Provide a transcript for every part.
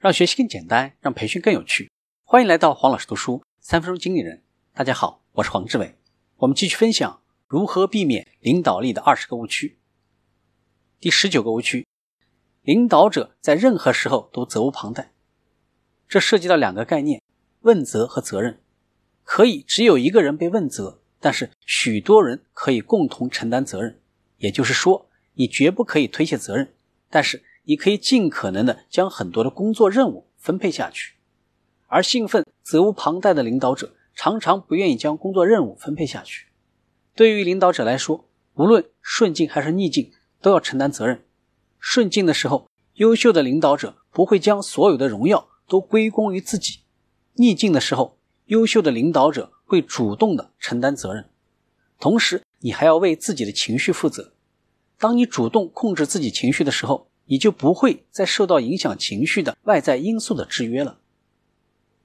让学习更简单，让培训更有趣。欢迎来到黄老师读书三分钟经理人。大家好，我是黄志伟。我们继续分享如何避免领导力的二十个误区。第十九个误区：领导者在任何时候都责无旁贷。这涉及到两个概念：问责和责任。可以只有一个人被问责，但是许多人可以共同承担责任。也就是说，你绝不可以推卸责任，但是。你可以尽可能的将很多的工作任务分配下去，而兴奋、责无旁贷的领导者常常不愿意将工作任务分配下去。对于领导者来说，无论顺境还是逆境，都要承担责任。顺境的时候，优秀的领导者不会将所有的荣耀都归功于自己；逆境的时候，优秀的领导者会主动的承担责任。同时，你还要为自己的情绪负责。当你主动控制自己情绪的时候，你就不会再受到影响情绪的外在因素的制约了。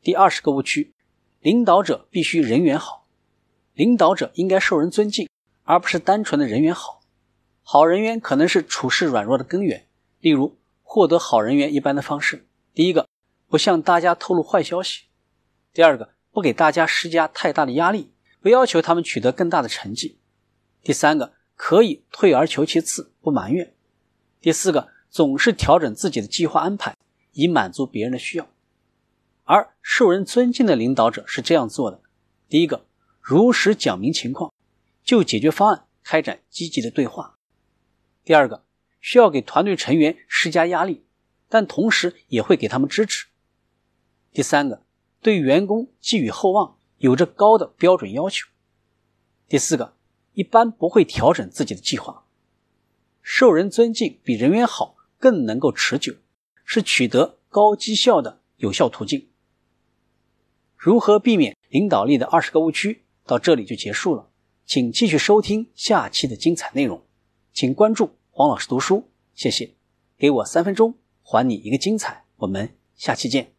第二十个误区：领导者必须人缘好，领导者应该受人尊敬，而不是单纯的人缘好。好人缘可能是处事软弱的根源。例如，获得好人缘一般的方式：第一个，不向大家透露坏消息；第二个，不给大家施加太大的压力，不要求他们取得更大的成绩；第三个，可以退而求其次，不埋怨；第四个。总是调整自己的计划安排，以满足别人的需要。而受人尊敬的领导者是这样做的：第一个，如实讲明情况，就解决方案开展积极的对话；第二个，需要给团队成员施加压力，但同时也会给他们支持；第三个，对员工寄予厚望，有着高的标准要求；第四个，一般不会调整自己的计划。受人尊敬比人缘好。更能够持久，是取得高绩效的有效途径。如何避免领导力的二十个误区？到这里就结束了，请继续收听下期的精彩内容。请关注黄老师读书，谢谢。给我三分钟，还你一个精彩。我们下期见。